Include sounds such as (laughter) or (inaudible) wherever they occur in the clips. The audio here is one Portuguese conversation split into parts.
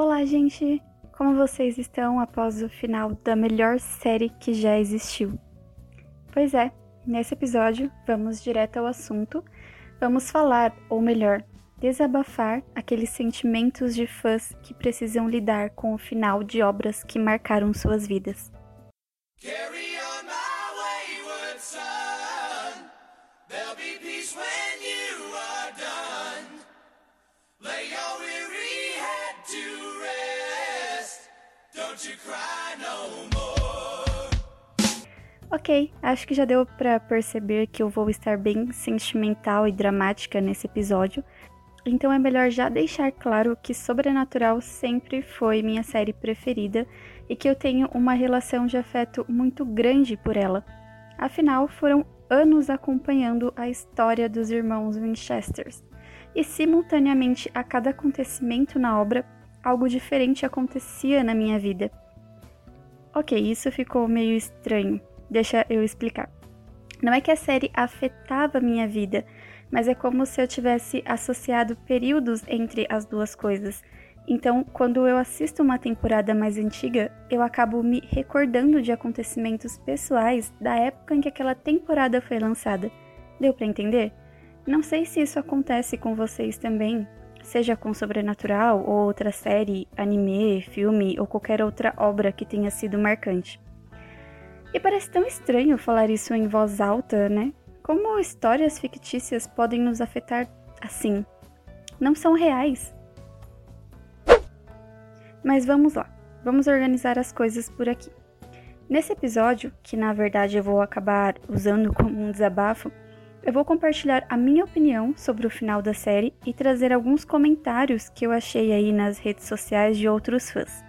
Olá, gente! Como vocês estão após o final da melhor série que já existiu? Pois é, nesse episódio vamos direto ao assunto. Vamos falar, ou melhor, desabafar aqueles sentimentos de fãs que precisam lidar com o final de obras que marcaram suas vidas. Ok, acho que já deu para perceber que eu vou estar bem sentimental e dramática nesse episódio, então é melhor já deixar claro que Sobrenatural sempre foi minha série preferida e que eu tenho uma relação de afeto muito grande por ela. Afinal, foram anos acompanhando a história dos irmãos Winchesters, e simultaneamente a cada acontecimento na obra, algo diferente acontecia na minha vida. Ok, isso ficou meio estranho. Deixa eu explicar. Não é que a série afetava minha vida, mas é como se eu tivesse associado períodos entre as duas coisas. Então, quando eu assisto uma temporada mais antiga, eu acabo me recordando de acontecimentos pessoais da época em que aquela temporada foi lançada. Deu para entender? Não sei se isso acontece com vocês também, seja com Sobrenatural ou outra série, anime, filme ou qualquer outra obra que tenha sido marcante. E parece tão estranho falar isso em voz alta, né? Como histórias fictícias podem nos afetar assim? Não são reais. Mas vamos lá, vamos organizar as coisas por aqui. Nesse episódio, que na verdade eu vou acabar usando como um desabafo, eu vou compartilhar a minha opinião sobre o final da série e trazer alguns comentários que eu achei aí nas redes sociais de outros fãs.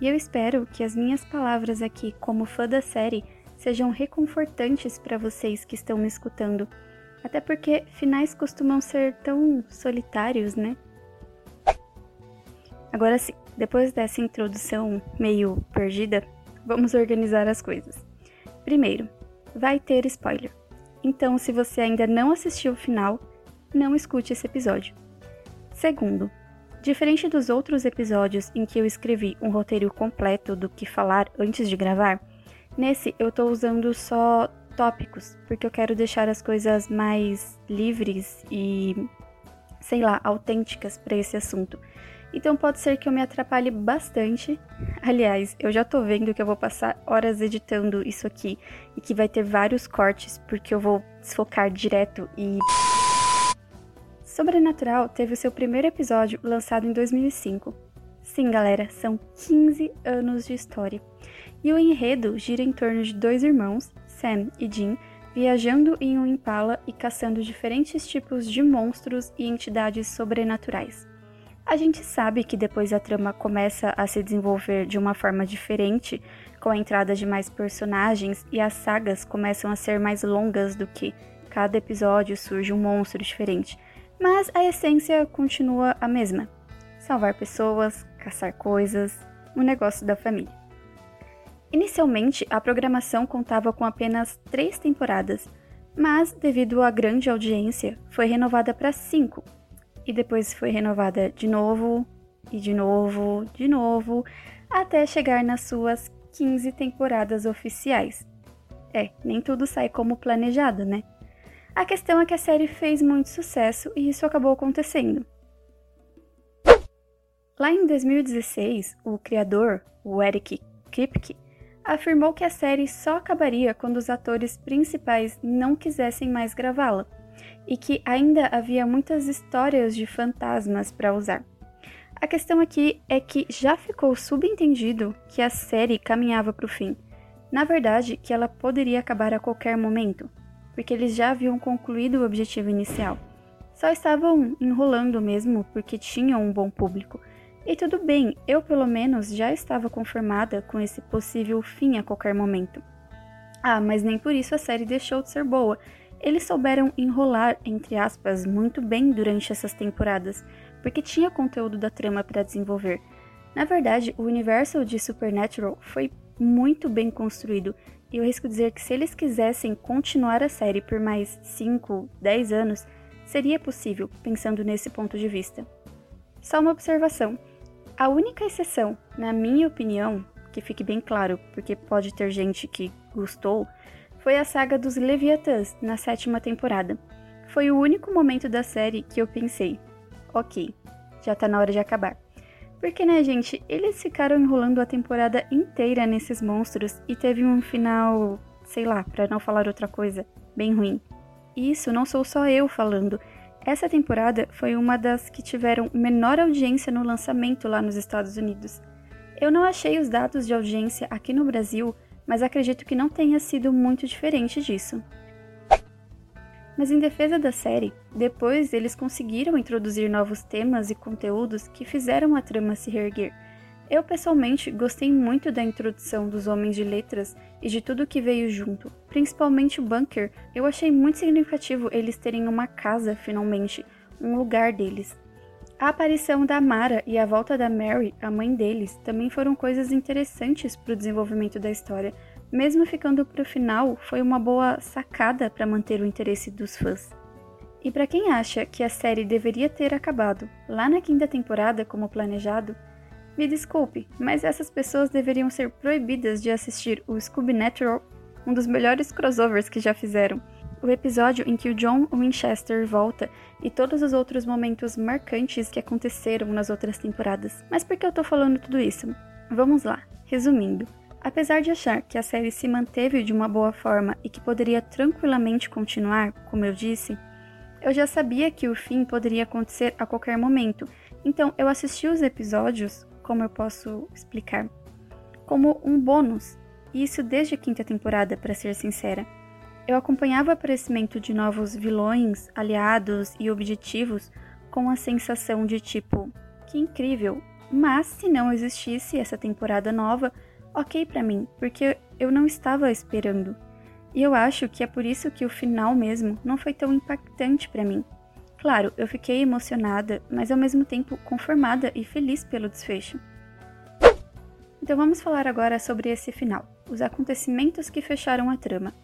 E eu espero que as minhas palavras aqui, como fã da série, sejam reconfortantes para vocês que estão me escutando, até porque finais costumam ser tão solitários, né? Agora sim, depois dessa introdução meio perdida, vamos organizar as coisas. Primeiro, vai ter spoiler. Então, se você ainda não assistiu o final, não escute esse episódio. Segundo, diferente dos outros episódios em que eu escrevi um roteiro completo do que falar antes de gravar, nesse eu estou usando só tópicos, porque eu quero deixar as coisas mais livres e, sei lá, autênticas para esse assunto. Então pode ser que eu me atrapalhe bastante. Aliás, eu já tô vendo que eu vou passar horas editando isso aqui e que vai ter vários cortes porque eu vou desfocar direto e Sobrenatural teve o seu primeiro episódio lançado em 2005. Sim, galera, são 15 anos de história. E o enredo gira em torno de dois irmãos, Sam e Jim, viajando em um impala e caçando diferentes tipos de monstros e entidades sobrenaturais. A gente sabe que depois a trama começa a se desenvolver de uma forma diferente, com a entrada de mais personagens e as sagas começam a ser mais longas do que cada episódio surge um monstro diferente. Mas a essência continua a mesma: salvar pessoas, caçar coisas, o negócio da família. Inicialmente, a programação contava com apenas três temporadas, mas, devido à grande audiência, foi renovada para cinco, e depois foi renovada de novo, e de novo, de novo, até chegar nas suas 15 temporadas oficiais. É, nem tudo sai como planejado, né? A questão é que a série fez muito sucesso e isso acabou acontecendo. Lá em 2016, o criador, o Eric Kripke, afirmou que a série só acabaria quando os atores principais não quisessem mais gravá-la e que ainda havia muitas histórias de fantasmas para usar. A questão aqui é que já ficou subentendido que a série caminhava para o fim. Na verdade, que ela poderia acabar a qualquer momento, porque eles já haviam concluído o objetivo inicial. Só estavam enrolando mesmo porque tinham um bom público. E tudo bem, eu pelo menos já estava conformada com esse possível fim a qualquer momento. Ah, mas nem por isso a série deixou de ser boa, eles souberam enrolar, entre aspas, muito bem durante essas temporadas, porque tinha conteúdo da trama para desenvolver. Na verdade, o universo de Supernatural foi muito bem construído, e eu risco dizer que se eles quisessem continuar a série por mais 5, 10 anos, seria possível, pensando nesse ponto de vista. Só uma observação: A única exceção, na minha opinião, que fique bem claro, porque pode ter gente que gostou, foi a saga dos Leviatãs na sétima temporada. Foi o único momento da série que eu pensei: ok, já tá na hora de acabar. Porque, né, gente, eles ficaram enrolando a temporada inteira nesses monstros e teve um final, sei lá, para não falar outra coisa, bem ruim. Isso não sou só eu falando. Essa temporada foi uma das que tiveram menor audiência no lançamento lá nos Estados Unidos. Eu não achei os dados de audiência aqui no Brasil, mas acredito que não tenha sido muito diferente disso. Mas em defesa da série, depois eles conseguiram introduzir novos temas e conteúdos que fizeram a trama se reerguer. Eu pessoalmente gostei muito da introdução dos Homens de Letras e de tudo que veio junto, principalmente o Bunker. Eu achei muito significativo eles terem uma casa finalmente, um lugar deles. A aparição da Mara e a volta da Mary, a mãe deles, também foram coisas interessantes para o desenvolvimento da história, mesmo ficando para o final, foi uma boa sacada para manter o interesse dos fãs. E para quem acha que a série deveria ter acabado lá na quinta temporada como planejado, me desculpe, mas essas pessoas deveriam ser proibidas de assistir o Scooby Natural, um dos melhores crossovers que já fizeram. O episódio em que o John Winchester volta e todos os outros momentos marcantes que aconteceram nas outras temporadas. Mas por que eu tô falando tudo isso? Vamos lá, resumindo. Apesar de achar que a série se manteve de uma boa forma e que poderia tranquilamente continuar, como eu disse, eu já sabia que o fim poderia acontecer a qualquer momento, então eu assisti os episódios, como eu posso explicar, como um bônus, e isso desde a quinta temporada, para ser sincera. Eu acompanhava o aparecimento de novos vilões, aliados e objetivos com a sensação de tipo, que incrível, mas se não existisse essa temporada nova, ok para mim, porque eu não estava esperando. E eu acho que é por isso que o final mesmo não foi tão impactante para mim. Claro, eu fiquei emocionada, mas ao mesmo tempo conformada e feliz pelo desfecho. Então vamos falar agora sobre esse final, os acontecimentos que fecharam a trama.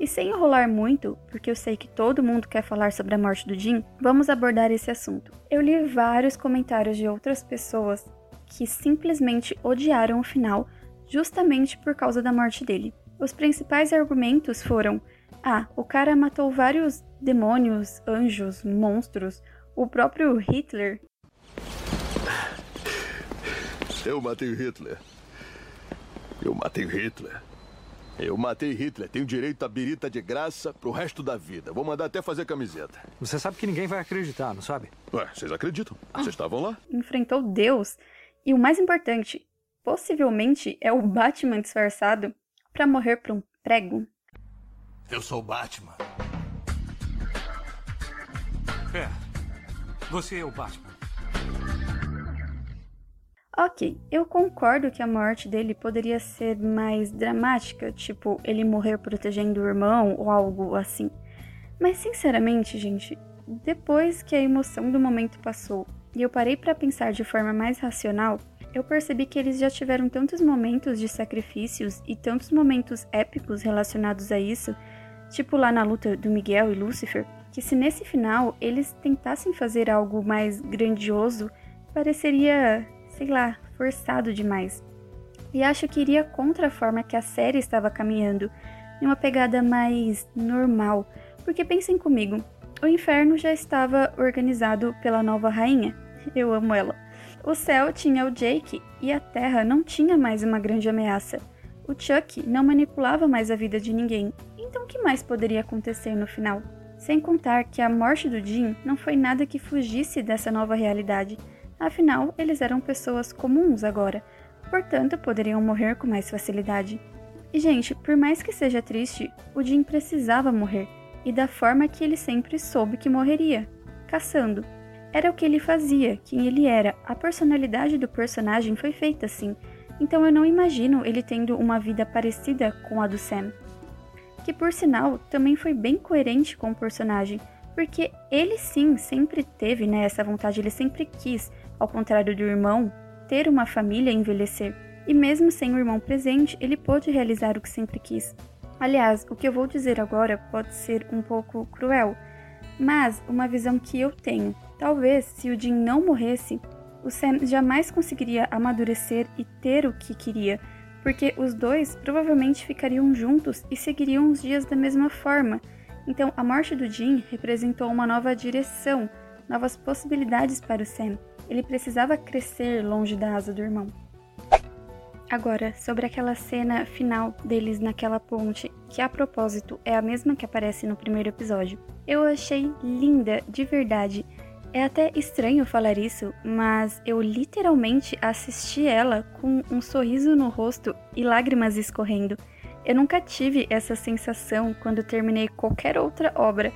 E sem enrolar muito, porque eu sei que todo mundo quer falar sobre a morte do Jim, vamos abordar esse assunto. Eu li vários comentários de outras pessoas que simplesmente odiaram o final justamente por causa da morte dele. Os principais argumentos foram: ah, o cara matou vários demônios, anjos, monstros, o próprio Hitler. Eu matei Hitler. Eu matei Hitler. Eu matei Hitler. Tenho direito a birita de graça pro resto da vida. Vou mandar até fazer camiseta. Você sabe que ninguém vai acreditar, não sabe? Ué, vocês acreditam? Ah. Vocês estavam lá? Enfrentou Deus. E o mais importante, Possivelmente é o Batman disfarçado para morrer por um prego. Eu sou o Batman. É. Você é o Batman. Ok, eu concordo que a morte dele poderia ser mais dramática, tipo ele morrer protegendo o irmão ou algo assim. Mas sinceramente, gente, depois que a emoção do momento passou e eu parei para pensar de forma mais racional, eu percebi que eles já tiveram tantos momentos de sacrifícios e tantos momentos épicos relacionados a isso, tipo lá na luta do Miguel e Lúcifer, que se nesse final eles tentassem fazer algo mais grandioso, pareceria, sei lá, forçado demais. E acho que iria contra a forma que a série estava caminhando, em uma pegada mais normal, porque pensem comigo, o inferno já estava organizado pela nova rainha. Eu amo ela. O céu tinha o Jake e a Terra não tinha mais uma grande ameaça. O Chuck não manipulava mais a vida de ninguém. Então o que mais poderia acontecer no final? Sem contar que a morte do Jim não foi nada que fugisse dessa nova realidade. Afinal, eles eram pessoas comuns agora, portanto poderiam morrer com mais facilidade. E gente, por mais que seja triste, o Jim precisava morrer, e da forma que ele sempre soube que morreria, caçando. Era o que ele fazia, quem ele era. A personalidade do personagem foi feita assim. Então eu não imagino ele tendo uma vida parecida com a do Sam. Que por sinal também foi bem coerente com o personagem, porque ele sim sempre teve né, essa vontade, ele sempre quis, ao contrário do irmão, ter uma família e envelhecer. E mesmo sem o irmão presente, ele pôde realizar o que sempre quis. Aliás, o que eu vou dizer agora pode ser um pouco cruel, mas uma visão que eu tenho Talvez, se o Jim não morresse, o Sam jamais conseguiria amadurecer e ter o que queria, porque os dois provavelmente ficariam juntos e seguiriam os dias da mesma forma. Então, a morte do Jim representou uma nova direção, novas possibilidades para o Sam. Ele precisava crescer longe da asa do irmão. Agora, sobre aquela cena final deles naquela ponte, que a propósito é a mesma que aparece no primeiro episódio. Eu achei linda, de verdade. É até estranho falar isso, mas eu literalmente assisti ela com um sorriso no rosto e lágrimas escorrendo. Eu nunca tive essa sensação quando terminei qualquer outra obra,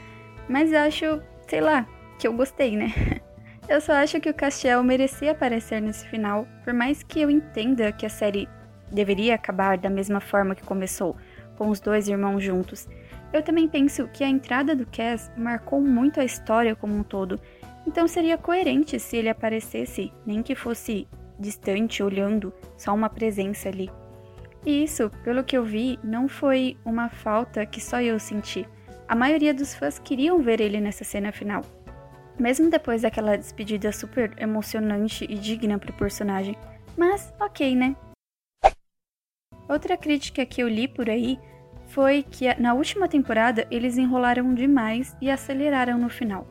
mas acho, sei lá, que eu gostei, né? (laughs) Eu só acho que o Castiel merecia aparecer nesse final, por mais que eu entenda que a série deveria acabar da mesma forma que começou, com os dois irmãos juntos. Eu também penso que a entrada do Cass marcou muito a história como um todo, então seria coerente se ele aparecesse, nem que fosse distante, olhando, só uma presença ali. E isso, pelo que eu vi, não foi uma falta que só eu senti. A maioria dos fãs queriam ver ele nessa cena final mesmo depois daquela despedida super emocionante e digna pro personagem. Mas, ok, né? Outra crítica que eu li por aí foi que na última temporada eles enrolaram demais e aceleraram no final.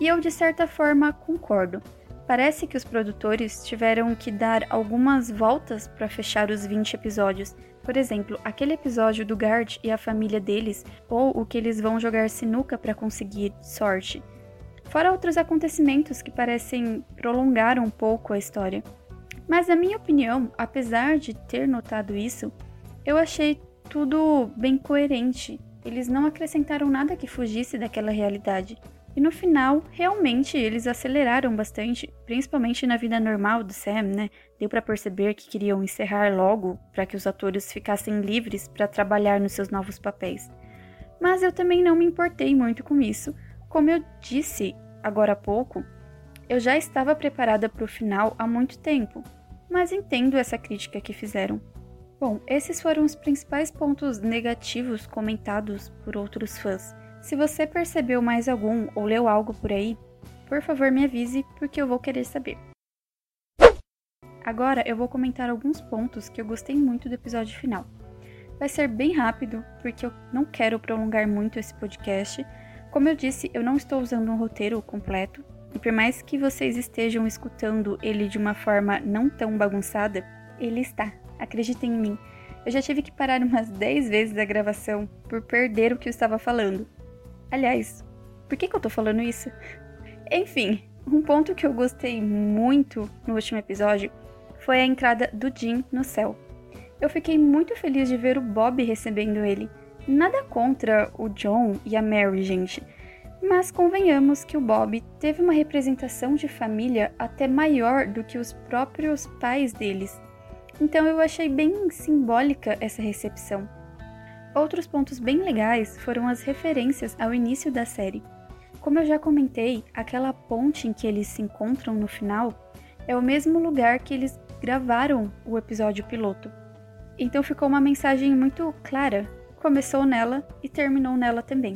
E eu, de certa forma, concordo. Parece que os produtores tiveram que dar algumas voltas para fechar os 20 episódios. Por exemplo, aquele episódio do Guard e a família deles, ou o que eles vão jogar sinuca para conseguir sorte fora outros acontecimentos que parecem prolongar um pouco a história. Mas, na minha opinião, apesar de ter notado isso, eu achei tudo bem coerente. Eles não acrescentaram nada que fugisse daquela realidade. E no final, realmente eles aceleraram bastante, principalmente na vida normal do Sam, né? Deu para perceber que queriam encerrar logo para que os atores ficassem livres para trabalhar nos seus novos papéis. Mas eu também não me importei muito com isso, como eu disse agora há pouco, eu já estava preparada para o final há muito tempo, mas entendo essa crítica que fizeram. Bom, esses foram os principais pontos negativos comentados por outros fãs. Se você percebeu mais algum ou leu algo por aí, por favor me avise porque eu vou querer saber. Agora eu vou comentar alguns pontos que eu gostei muito do episódio final. Vai ser bem rápido, porque eu não quero prolongar muito esse podcast, como eu disse, eu não estou usando um roteiro completo, e por mais que vocês estejam escutando ele de uma forma não tão bagunçada, ele está. Acreditem em mim. Eu já tive que parar umas 10 vezes a gravação por perder o que eu estava falando. Aliás, por que, que eu tô falando isso? Enfim, um ponto que eu gostei muito no último episódio foi a entrada do Jim no céu. Eu fiquei muito feliz de ver o Bob recebendo ele. Nada contra o John e a Mary, gente. Mas convenhamos que o Bob teve uma representação de família até maior do que os próprios pais deles. Então eu achei bem simbólica essa recepção. Outros pontos bem legais foram as referências ao início da série. Como eu já comentei, aquela ponte em que eles se encontram no final é o mesmo lugar que eles gravaram o episódio piloto. Então ficou uma mensagem muito clara começou nela e terminou nela também.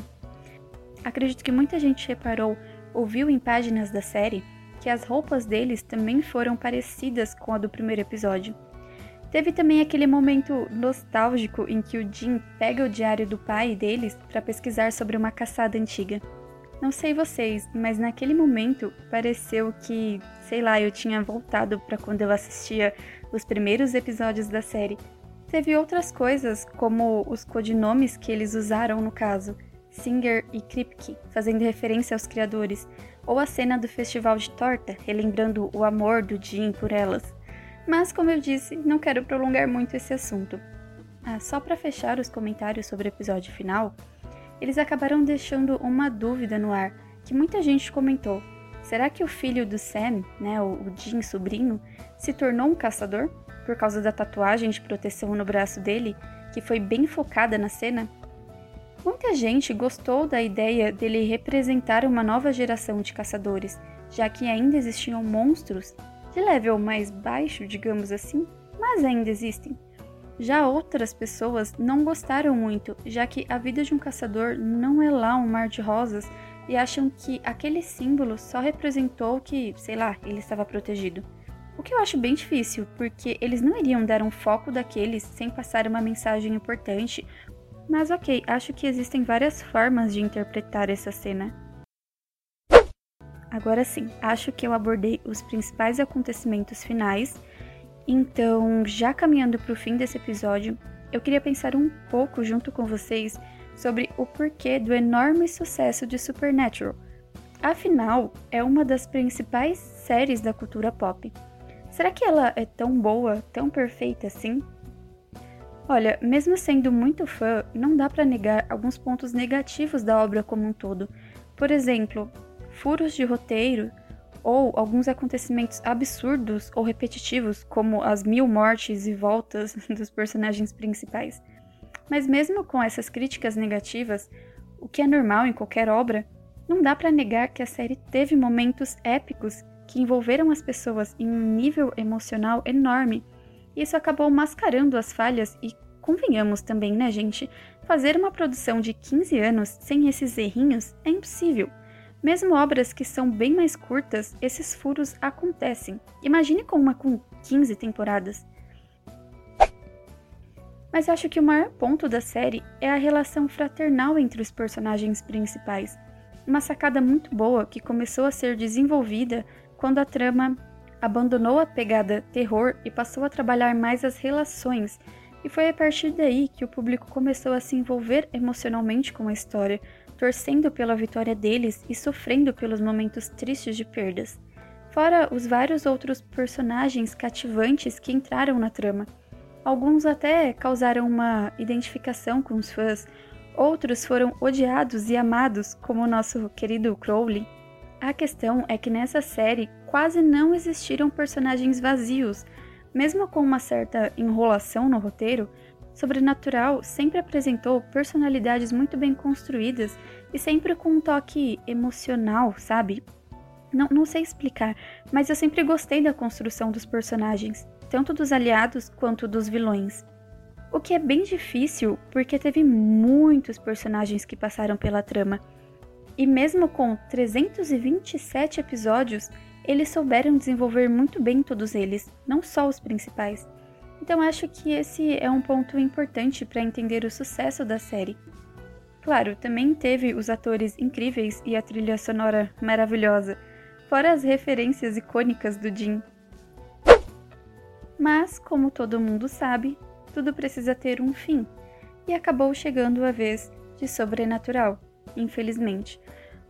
Acredito que muita gente reparou ou viu em páginas da série que as roupas deles também foram parecidas com a do primeiro episódio. Teve também aquele momento nostálgico em que o Jim pega o diário do pai deles para pesquisar sobre uma caçada antiga. Não sei vocês, mas naquele momento pareceu que, sei lá, eu tinha voltado para quando eu assistia os primeiros episódios da série Teve outras coisas, como os codinomes que eles usaram no caso, Singer e Kripke, fazendo referência aos criadores, ou a cena do festival de torta, relembrando o amor do Jim por elas. Mas, como eu disse, não quero prolongar muito esse assunto. Ah, só para fechar os comentários sobre o episódio final, eles acabaram deixando uma dúvida no ar, que muita gente comentou. Será que o filho do Sam, né, o Jim sobrinho, se tornou um caçador? por causa da tatuagem de proteção no braço dele, que foi bem focada na cena, muita gente gostou da ideia dele representar uma nova geração de caçadores, já que ainda existiam monstros de level mais baixo, digamos assim, mas ainda existem. Já outras pessoas não gostaram muito, já que a vida de um caçador não é lá um mar de rosas e acham que aquele símbolo só representou que, sei lá, ele estava protegido. O que eu acho bem difícil, porque eles não iriam dar um foco daqueles sem passar uma mensagem importante. Mas ok, acho que existem várias formas de interpretar essa cena. Agora sim, acho que eu abordei os principais acontecimentos finais. Então, já caminhando para o fim desse episódio, eu queria pensar um pouco junto com vocês sobre o porquê do enorme sucesso de Supernatural. Afinal, é uma das principais séries da cultura pop. Será que ela é tão boa, tão perfeita assim? Olha, mesmo sendo muito fã, não dá para negar alguns pontos negativos da obra como um todo. Por exemplo, furos de roteiro ou alguns acontecimentos absurdos ou repetitivos, como as mil mortes e voltas (laughs) dos personagens principais. Mas mesmo com essas críticas negativas, o que é normal em qualquer obra, não dá para negar que a série teve momentos épicos que envolveram as pessoas em um nível emocional enorme. E isso acabou mascarando as falhas e convenhamos também, né, gente? Fazer uma produção de 15 anos sem esses errinhos é impossível. Mesmo obras que são bem mais curtas, esses furos acontecem. Imagine com uma com 15 temporadas. Mas acho que o maior ponto da série é a relação fraternal entre os personagens principais. Uma sacada muito boa que começou a ser desenvolvida quando a trama abandonou a pegada terror e passou a trabalhar mais as relações, e foi a partir daí que o público começou a se envolver emocionalmente com a história, torcendo pela vitória deles e sofrendo pelos momentos tristes de perdas. Fora os vários outros personagens cativantes que entraram na trama. Alguns até causaram uma identificação com os fãs, outros foram odiados e amados, como o nosso querido Crowley. A questão é que nessa série quase não existiram personagens vazios, mesmo com uma certa enrolação no roteiro, Sobrenatural sempre apresentou personalidades muito bem construídas e sempre com um toque emocional, sabe? Não, não sei explicar, mas eu sempre gostei da construção dos personagens, tanto dos aliados quanto dos vilões. O que é bem difícil porque teve muitos personagens que passaram pela trama. E mesmo com 327 episódios, eles souberam desenvolver muito bem todos eles, não só os principais. Então acho que esse é um ponto importante para entender o sucesso da série. Claro, também teve os atores incríveis e a trilha sonora maravilhosa, fora as referências icônicas do Jim. Mas, como todo mundo sabe, tudo precisa ter um fim, e acabou chegando a vez de Sobrenatural, infelizmente.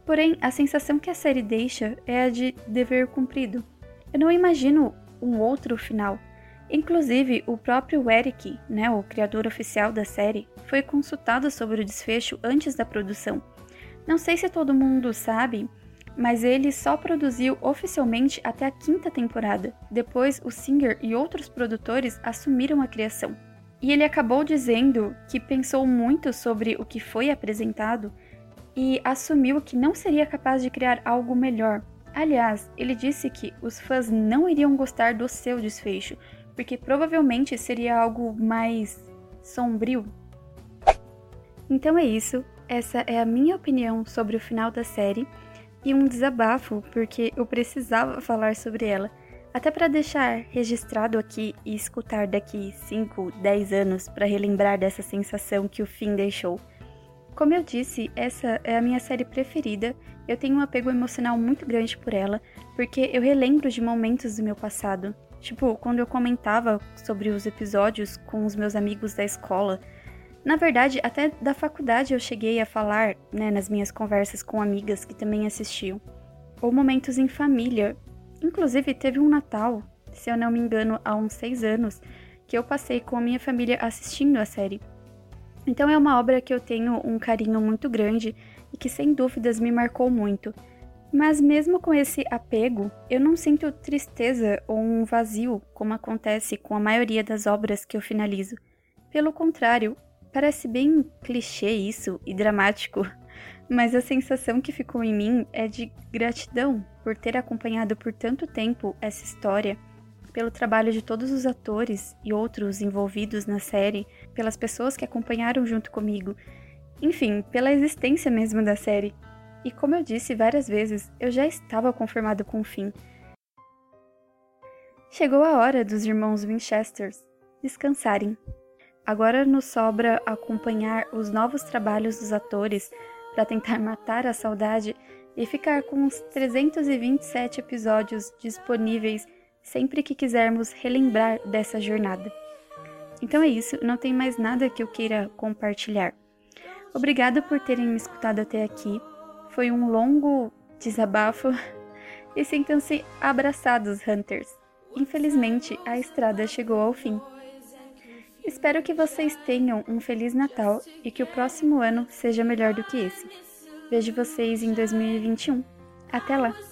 Porém, a sensação que a série deixa é a de dever cumprido. Eu não imagino um outro final Inclusive, o próprio Eric, né, o criador oficial da série, foi consultado sobre o desfecho antes da produção. Não sei se todo mundo sabe, mas ele só produziu oficialmente até a quinta temporada. Depois, o Singer e outros produtores assumiram a criação. E ele acabou dizendo que pensou muito sobre o que foi apresentado e assumiu que não seria capaz de criar algo melhor. Aliás, ele disse que os fãs não iriam gostar do seu desfecho, porque provavelmente seria algo mais sombrio. Então é isso, essa é a minha opinião sobre o final da série e um desabafo, porque eu precisava falar sobre ela, até para deixar registrado aqui e escutar daqui 5, 10 anos para relembrar dessa sensação que o fim deixou. Como eu disse, essa é a minha série preferida. Eu tenho um apego emocional muito grande por ela, porque eu relembro de momentos do meu passado, Tipo, quando eu comentava sobre os episódios com os meus amigos da escola, na verdade, até da faculdade eu cheguei a falar, né, nas minhas conversas com amigas que também assistiam. Ou momentos em família. Inclusive, teve um Natal, se eu não me engano, há uns seis anos, que eu passei com a minha família assistindo a série. Então é uma obra que eu tenho um carinho muito grande e que sem dúvidas me marcou muito. Mas mesmo com esse apego, eu não sinto tristeza ou um vazio como acontece com a maioria das obras que eu finalizo. Pelo contrário, parece bem clichê isso e dramático, (laughs) mas a sensação que ficou em mim é de gratidão por ter acompanhado por tanto tempo essa história, pelo trabalho de todos os atores e outros envolvidos na série, pelas pessoas que acompanharam junto comigo, enfim, pela existência mesmo da série. E como eu disse várias vezes, eu já estava conformado com o fim. Chegou a hora dos irmãos Winchesters descansarem. Agora nos sobra acompanhar os novos trabalhos dos atores para tentar (laughs) matar a saudade e ficar com os 327 episódios disponíveis sempre que quisermos relembrar dessa jornada. Então é isso, não tem mais nada que eu queira compartilhar. Obrigado por terem me escutado até aqui. Foi um longo desabafo e sintam-se abraçados, Hunters. Infelizmente, a estrada chegou ao fim. Espero que vocês tenham um Feliz Natal e que o próximo ano seja melhor do que esse. Vejo vocês em 2021. Até lá!